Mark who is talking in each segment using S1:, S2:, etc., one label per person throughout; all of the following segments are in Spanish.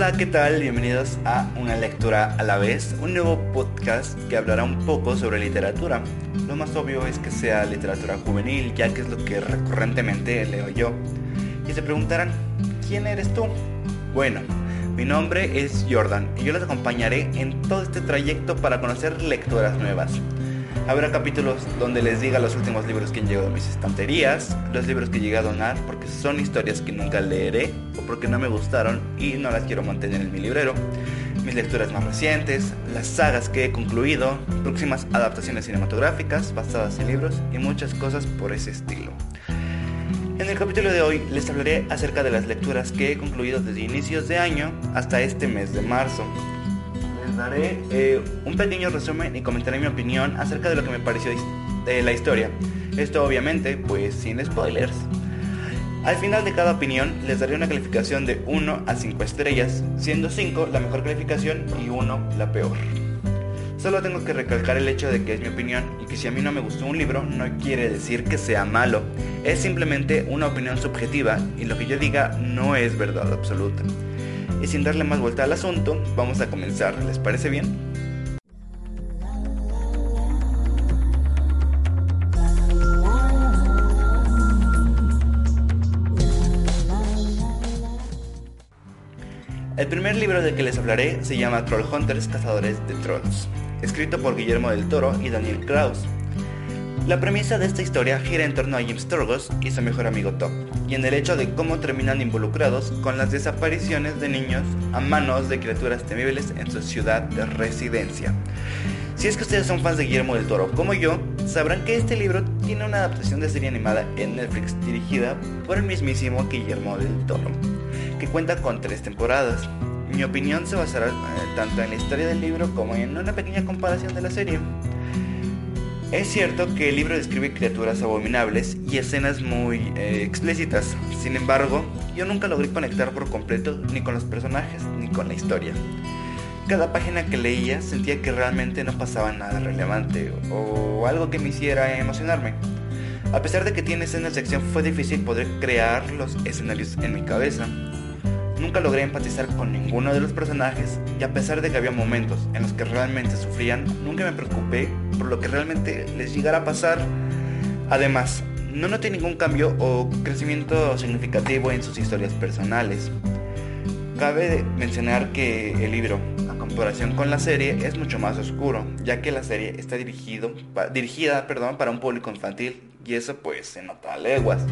S1: Hola, ¿qué tal? Bienvenidos a Una lectura a la vez, un nuevo podcast que hablará un poco sobre literatura. Lo más obvio es que sea literatura juvenil, ya que es lo que recurrentemente leo yo. Y se preguntarán, ¿quién eres tú? Bueno, mi nombre es Jordan y yo les acompañaré en todo este trayecto para conocer lecturas nuevas. Habrá capítulos donde les diga los últimos libros que han llegado a mis estanterías, los libros que llegué a donar porque son historias que nunca leeré o porque no me gustaron y no las quiero mantener en mi librero, mis lecturas más recientes, las sagas que he concluido, próximas adaptaciones cinematográficas basadas en libros y muchas cosas por ese estilo. En el capítulo de hoy les hablaré acerca de las lecturas que he concluido desde inicios de año hasta este mes de marzo, daré eh, un pequeño resumen y comentaré mi opinión acerca de lo que me pareció de la historia. Esto obviamente, pues sin spoilers. Al final de cada opinión les daré una calificación de 1 a 5 estrellas, siendo 5 la mejor calificación y 1 la peor. Solo tengo que recalcar el hecho de que es mi opinión y que si a mí no me gustó un libro no quiere decir que sea malo, es simplemente una opinión subjetiva y lo que yo diga no es verdad absoluta. Y sin darle más vuelta al asunto, vamos a comenzar. ¿Les parece bien? El primer libro del que les hablaré se llama Troll Hunters Cazadores de Trolls, escrito por Guillermo del Toro y Daniel Kraus. La premisa de esta historia gira en torno a Jim Sturgos y su mejor amigo Top, y en el hecho de cómo terminan involucrados con las desapariciones de niños a manos de criaturas temibles en su ciudad de residencia. Si es que ustedes son fans de Guillermo del Toro como yo, sabrán que este libro tiene una adaptación de serie animada en Netflix dirigida por el mismísimo Guillermo del Toro, que cuenta con tres temporadas. Mi opinión se basará eh, tanto en la historia del libro como en una pequeña comparación de la serie. Es cierto que el libro describe criaturas abominables y escenas muy eh, explícitas, sin embargo, yo nunca logré conectar por completo ni con los personajes ni con la historia. Cada página que leía sentía que realmente no pasaba nada relevante o algo que me hiciera emocionarme. A pesar de que tiene escenas de acción fue difícil poder crear los escenarios en mi cabeza. Nunca logré empatizar con ninguno de los personajes y a pesar de que había momentos en los que realmente sufrían, nunca me preocupé por lo que realmente les llegara a pasar. Además, no noté ningún cambio o crecimiento significativo en sus historias personales. Cabe mencionar que el libro, a comparación con la serie, es mucho más oscuro, ya que la serie está dirigido, dirigida perdón, para un público infantil y eso pues se nota a leguas.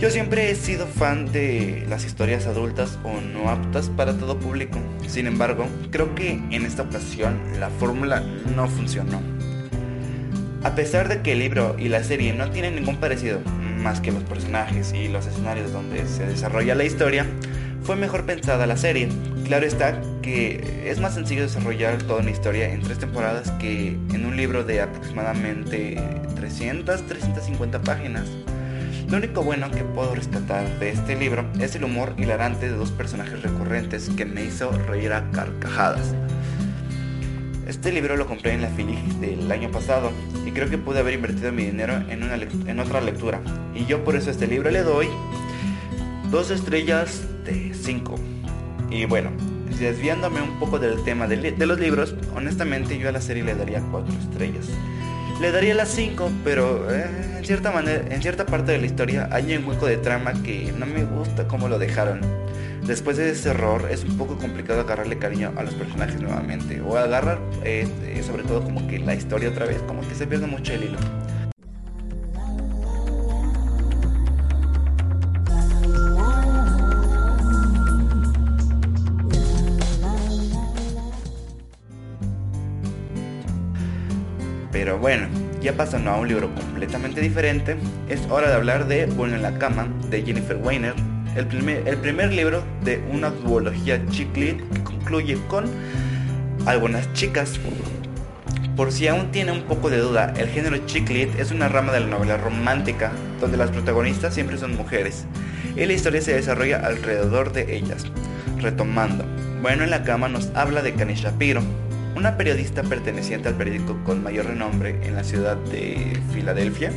S1: Yo siempre he sido fan de las historias adultas o no aptas para todo público. Sin embargo, creo que en esta ocasión la fórmula no funcionó. A pesar de que el libro y la serie no tienen ningún parecido, más que los personajes y los escenarios donde se desarrolla la historia, fue mejor pensada la serie. Claro está que es más sencillo desarrollar toda una historia en tres temporadas que en un libro de aproximadamente 300, 350 páginas. Lo único bueno que puedo rescatar de este libro es el humor hilarante de dos personajes recurrentes que me hizo reír a carcajadas. Este libro lo compré en la Fili del año pasado y creo que pude haber invertido mi dinero en, una en otra lectura. Y yo por eso a este libro le doy dos estrellas de 5. Y bueno, desviándome un poco del tema de, de, los libros, honestamente yo a la serie le daría 4 estrellas. Le daría las 5, pero eh, en cierta manera, en cierta parte de la historia hay un hueco de trama que no me gusta cómo lo dejaron. Después de ese error es un poco complicado agarrarle cariño a los personajes nuevamente o agarrar eh, sobre todo como que la historia otra vez, como que se pierde mucho el hilo. Ya pasando a un libro completamente diferente, es hora de hablar de Bueno en la cama de Jennifer Weiner, el primer, el primer libro de una duología chiclit que concluye con algunas chicas. Por si aún tiene un poco de duda, el género chiclit es una rama de la novela romántica donde las protagonistas siempre son mujeres y la historia se desarrolla alrededor de ellas. Retomando, Bueno en la cama nos habla de Kani Shapiro, una periodista perteneciente al periódico con mayor renombre en la ciudad de Filadelfia,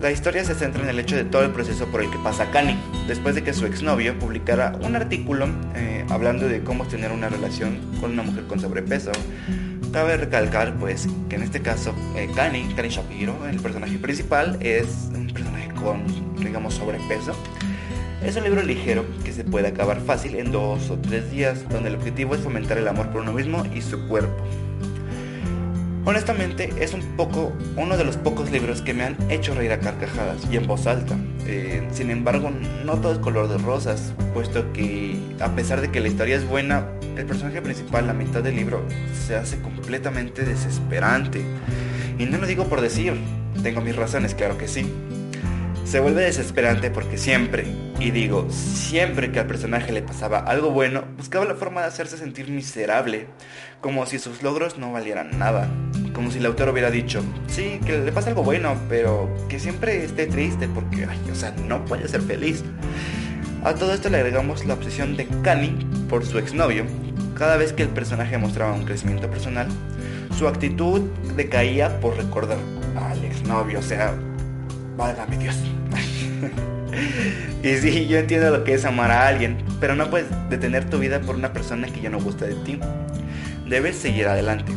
S1: La historia se centra en el hecho de todo el proceso por el que pasa Kanye, después de que su exnovio publicara un artículo eh, hablando de cómo tener una relación con una mujer con sobrepeso. Cabe recalcar pues que en este caso eh, Kanye, Shapiro, el personaje principal, es un personaje con, digamos, sobrepeso. Es un libro ligero que se puede acabar fácil en dos o tres días, donde el objetivo es fomentar el amor por uno mismo y su cuerpo. Honestamente, es un poco uno de los pocos libros que me han hecho reír a carcajadas y en voz alta. Eh, sin embargo, no todo es color de rosas, puesto que a pesar de que la historia es buena, el personaje principal, la mitad del libro, se hace completamente desesperante. Y no lo digo por decir, tengo mis razones, claro que sí. Se vuelve desesperante porque siempre, y digo, siempre que al personaje le pasaba algo bueno, buscaba la forma de hacerse sentir miserable, como si sus logros no valieran nada, como si el autor hubiera dicho, sí, que le pasa algo bueno, pero que siempre esté triste porque, ay, o sea, no puede ser feliz. A todo esto le agregamos la obsesión de Kanye por su exnovio. Cada vez que el personaje mostraba un crecimiento personal, su actitud decaía por recordar al exnovio, o sea, válgame Dios. y sí, yo entiendo lo que es amar a alguien, pero no puedes detener tu vida por una persona que ya no gusta de ti. Debes seguir adelante.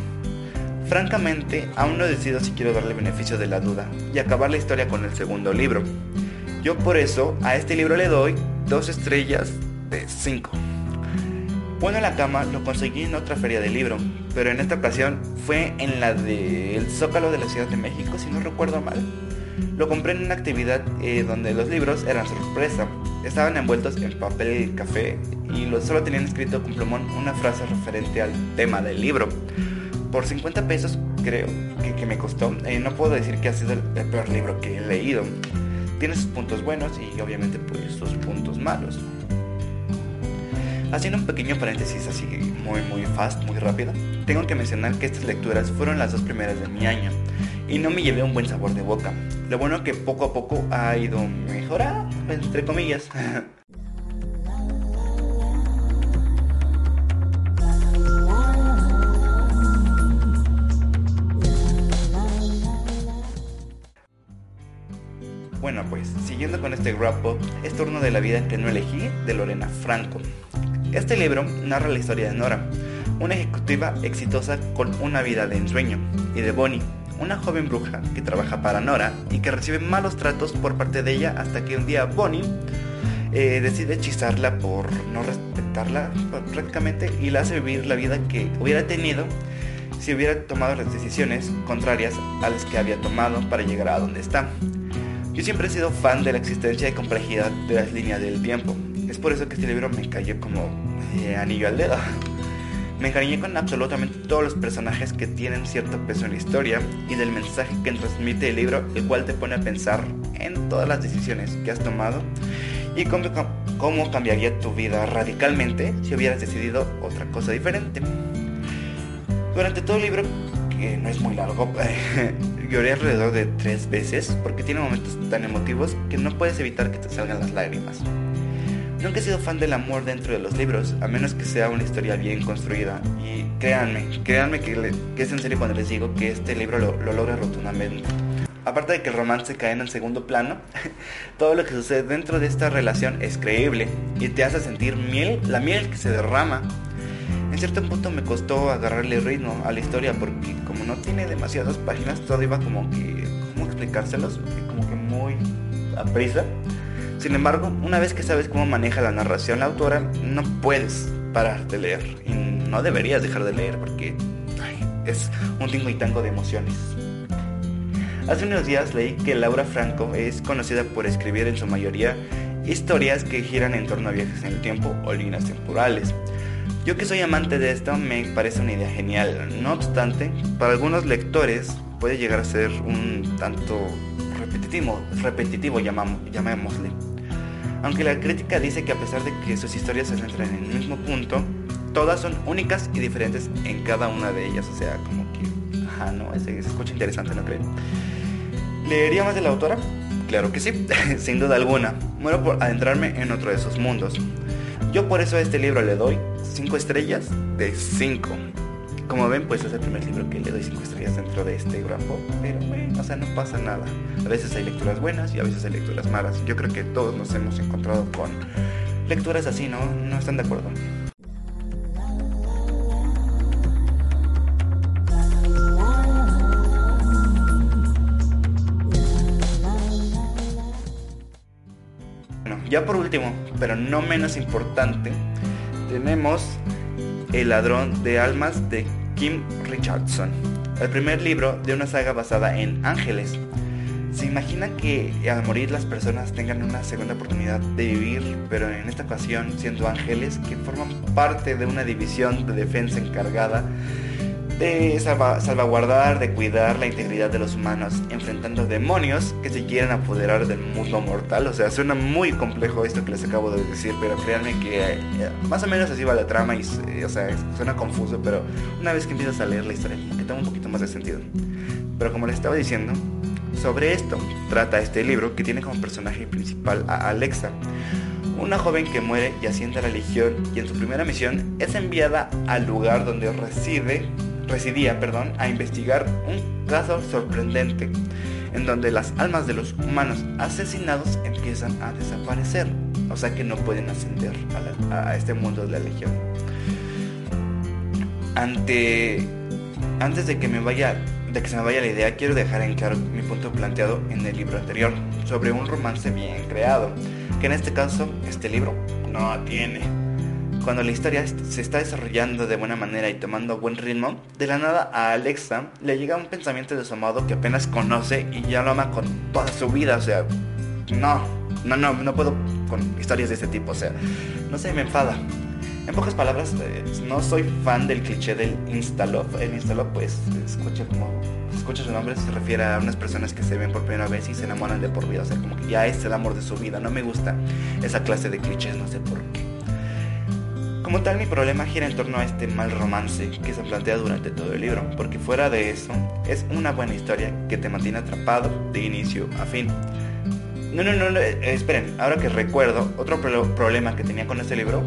S1: Francamente, aún no decido si quiero darle beneficio de la duda y acabar la historia con el segundo libro. Yo por eso a este libro le doy dos estrellas de 5. Bueno en la cama lo conseguí en otra feria de libro, pero en esta ocasión fue en la del Zócalo de la Ciudad de México, si no recuerdo mal. Lo compré en una actividad eh, donde los libros eran sorpresa. Estaban envueltos en papel café y solo tenían escrito con plumón una frase referente al tema del libro. Por 50 pesos creo que, me costó. Eh, no puedo decir que ha sido el, peor libro que he leído. Tiene sus puntos buenos y obviamente pues sus puntos malos. Haciendo un pequeño paréntesis así muy muy fast, muy rápido, tengo que mencionar que estas lecturas fueron las dos primeras de mi año y no me llevé un buen sabor de boca. Lo bueno que poco a poco ha ido mejorando, entre comillas. Bueno, pues siguiendo con este wrap es turno de la vida que no elegí de Lorena Franco. Este libro narra la historia de Nora, una ejecutiva exitosa con una vida de ensueño, y de Bonnie, una joven bruja que trabaja para Nora y que recibe malos tratos por parte de ella hasta que un día Bonnie eh, decide hechizarla por no respetarla prácticamente y la hace vivir la vida que hubiera tenido si hubiera tomado las decisiones contrarias a las que había tomado para llegar a donde está. Yo siempre he sido fan de la existencia y complejidad de las líneas del tiempo. Es por eso que este libro me cayó como eh, anillo al dedo. Me encariñé con absolutamente todos los personajes que tienen cierto peso en la historia y del mensaje que transmite el libro, el cual te pone a pensar en todas las decisiones que has tomado y cómo, cómo cambiaría tu vida radicalmente si hubieras decidido otra cosa diferente. Durante todo el libro, que no es muy largo, lloré alrededor de tres veces porque tiene momentos tan emotivos que no puedes evitar que te salgan las lágrimas. Nunca he sido fan del amor dentro de los libros, a menos que sea una historia bien construida. Y créanme, créanme que, es en serio cuando les digo que este libro lo, logra rotundamente. Aparte de que el romance cae en el segundo plano, todo lo que sucede dentro de esta relación es creíble y te hace sentir miel, la miel que se derrama. En cierto punto me costó agarrarle ritmo a la historia porque como no tiene demasiadas páginas, todo iba como que, ¿cómo explicárselos? Como que muy a prisa. Sin embargo, una vez que sabes cómo maneja la narración la autora, no puedes parar de leer. Y no deberías dejar de leer porque es un tingo y tango de emociones. Hace unos días leí que Laura Franco es conocida por escribir en su mayoría historias que giran en torno a viajes en el tiempo o líneas temporales. Yo que soy amante de esto me parece una idea genial. No obstante, para algunos lectores puede llegar a ser un tanto repetitivo, repetitivo llamémosle. Aunque la crítica dice que a pesar de que sus historias se centran en el mismo punto, todas son únicas y diferentes en cada una de ellas. O sea, como que, ajá, no, se, escucha interesante, ¿no creen? ¿Leería más de la autora? Claro que sí, sin duda alguna. Muero por adentrarme en otro de esos mundos. Yo por eso a este libro le doy 5 estrellas de 5. Como ven, pues es el primer libro que le doy 5 estrellas dentro de este grupo, pero bueno, o sea, no pasa nada. A veces hay lecturas buenas y a veces hay lecturas malas. Yo creo que todos nos hemos encontrado con lecturas así, ¿no? ¿No están de acuerdo? Bueno, ya por último, pero no menos importante, tenemos El ladrón de almas de Kim Richardson, el primer libro de una saga basada en ángeles. ¿Se imagina que al morir las personas tengan una segunda oportunidad de vivir, pero en esta ocasión siendo ángeles que forman parte de una división de defensa encargada de salvaguardar, de cuidar la integridad de los humanos, enfrentando demonios que se quieren apoderar del mundo mortal. O sea, suena muy complejo esto que les acabo de decir, pero créanme que eh, más o menos así va la trama y, o sea, suena confuso, pero una vez que empiezas a leer la historia, que toma un poquito más de sentido. Pero como les estaba diciendo, sobre esto trata este libro que tiene como personaje principal a Alexa, una joven que muere y asciende a la legión y en su primera misión es enviada al lugar donde reside residía perdón, a investigar un caso sorprendente en donde las almas de los humanos asesinados empiezan a desaparecer, o sea que no pueden ascender a, este mundo de la legión. Ante, antes de que me vaya de que se me vaya la idea, quiero dejar en claro mi punto planteado en el libro anterior sobre un romance bien creado, que en este caso este libro no tiene. Cuando la historia se está desarrollando de buena manera y tomando buen ritmo, de la nada a Alexa le llega un pensamiento de su amado que apenas conoce y ya lo ama con toda su vida. O sea, no, no, no, no puedo con historias de este tipo. O sea, no sé, me enfada. En pocas palabras, eh, no soy fan del cliché del Instalove. El Instalove, pues, escucha como escucha su nombre, se refiere a unas personas que se ven por primera vez y se enamoran de por vida. O sea, como que ya es el amor de su vida. No me gusta esa clase de clichés, no sé por qué. Como tal, mi problema gira en torno a este mal romance que se plantea durante todo el libro, porque fuera de eso, es una buena historia que te mantiene atrapado de inicio a fin. No, no, no, eh, esperen, ahora que recuerdo, otro problema que tenía con este libro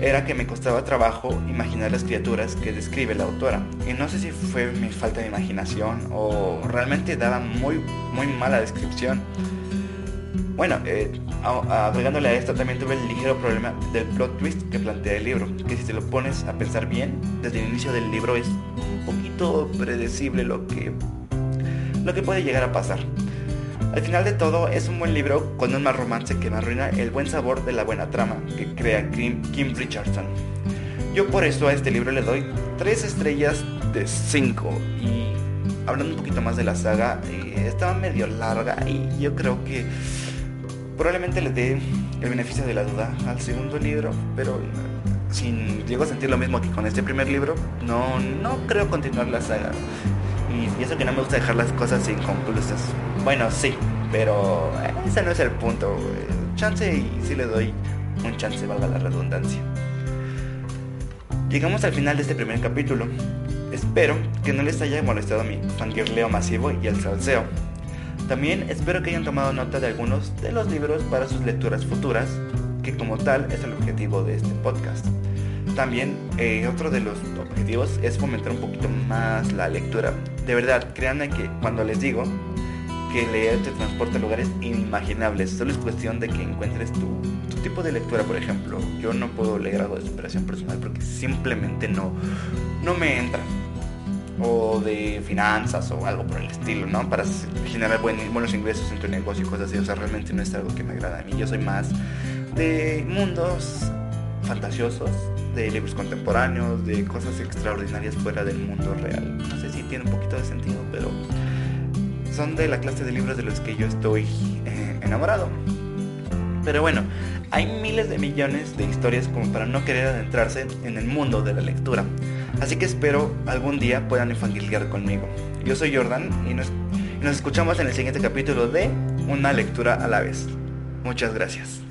S1: era que me costaba trabajo imaginar las criaturas que describe la autora. Y no sé si fue mi falta de imaginación o realmente daba muy, muy mala descripción. Bueno, eh, agregándole a esto también tuve el ligero problema del plot twist que plantea el libro, que si te lo pones a pensar bien, desde el inicio del libro es un poquito predecible lo que, lo que puede llegar a pasar. Al final de todo es un buen libro con un mal romance que me arruina el buen sabor de la buena trama que crea Kim, Richardson. Yo por eso a este libro le doy 3 estrellas de 5 y hablando un poquito más de la saga, eh, estaba medio larga y yo creo que Probablemente le dé el beneficio de la duda al segundo libro, pero si llego a sentir lo mismo que con este primer libro, no, no creo continuar la saga. Y, eso que no me gusta dejar las cosas inconclusas. Bueno, sí, pero ese no es el punto. Chance y sí le doy un chance, valga la redundancia. Llegamos al final de este primer capítulo. Espero que no les haya molestado mi fangirleo masivo y el salseo. También espero que hayan tomado nota de algunos de los libros para sus lecturas futuras, que como tal es el objetivo de este podcast. También eh, otro de los objetivos es fomentar un poquito más la lectura. De verdad, créanme que cuando les digo que leer te transporta a lugares inimaginables, solo es cuestión de que encuentres tu, tu tipo de lectura, por ejemplo. Yo no puedo leer algo de superación personal porque simplemente no, no me entra o de finanzas o algo por el estilo, ¿no? Para generar buenos ingresos en tu negocio y cosas así. O sea, realmente no es algo que me agrada a mí. Yo soy más de mundos fantasiosos, de libros contemporáneos, de cosas extraordinarias fuera del mundo real. No sé si tiene un poquito de sentido, pero son de la clase de libros de los que yo estoy eh, enamorado. Pero bueno, hay miles de millones de historias como para no querer adentrarse en el mundo de la lectura. Así que espero algún día puedan infantilizar conmigo. Yo soy Jordan y nos, nos escuchamos en el siguiente capítulo de Una lectura a la vez. Muchas gracias.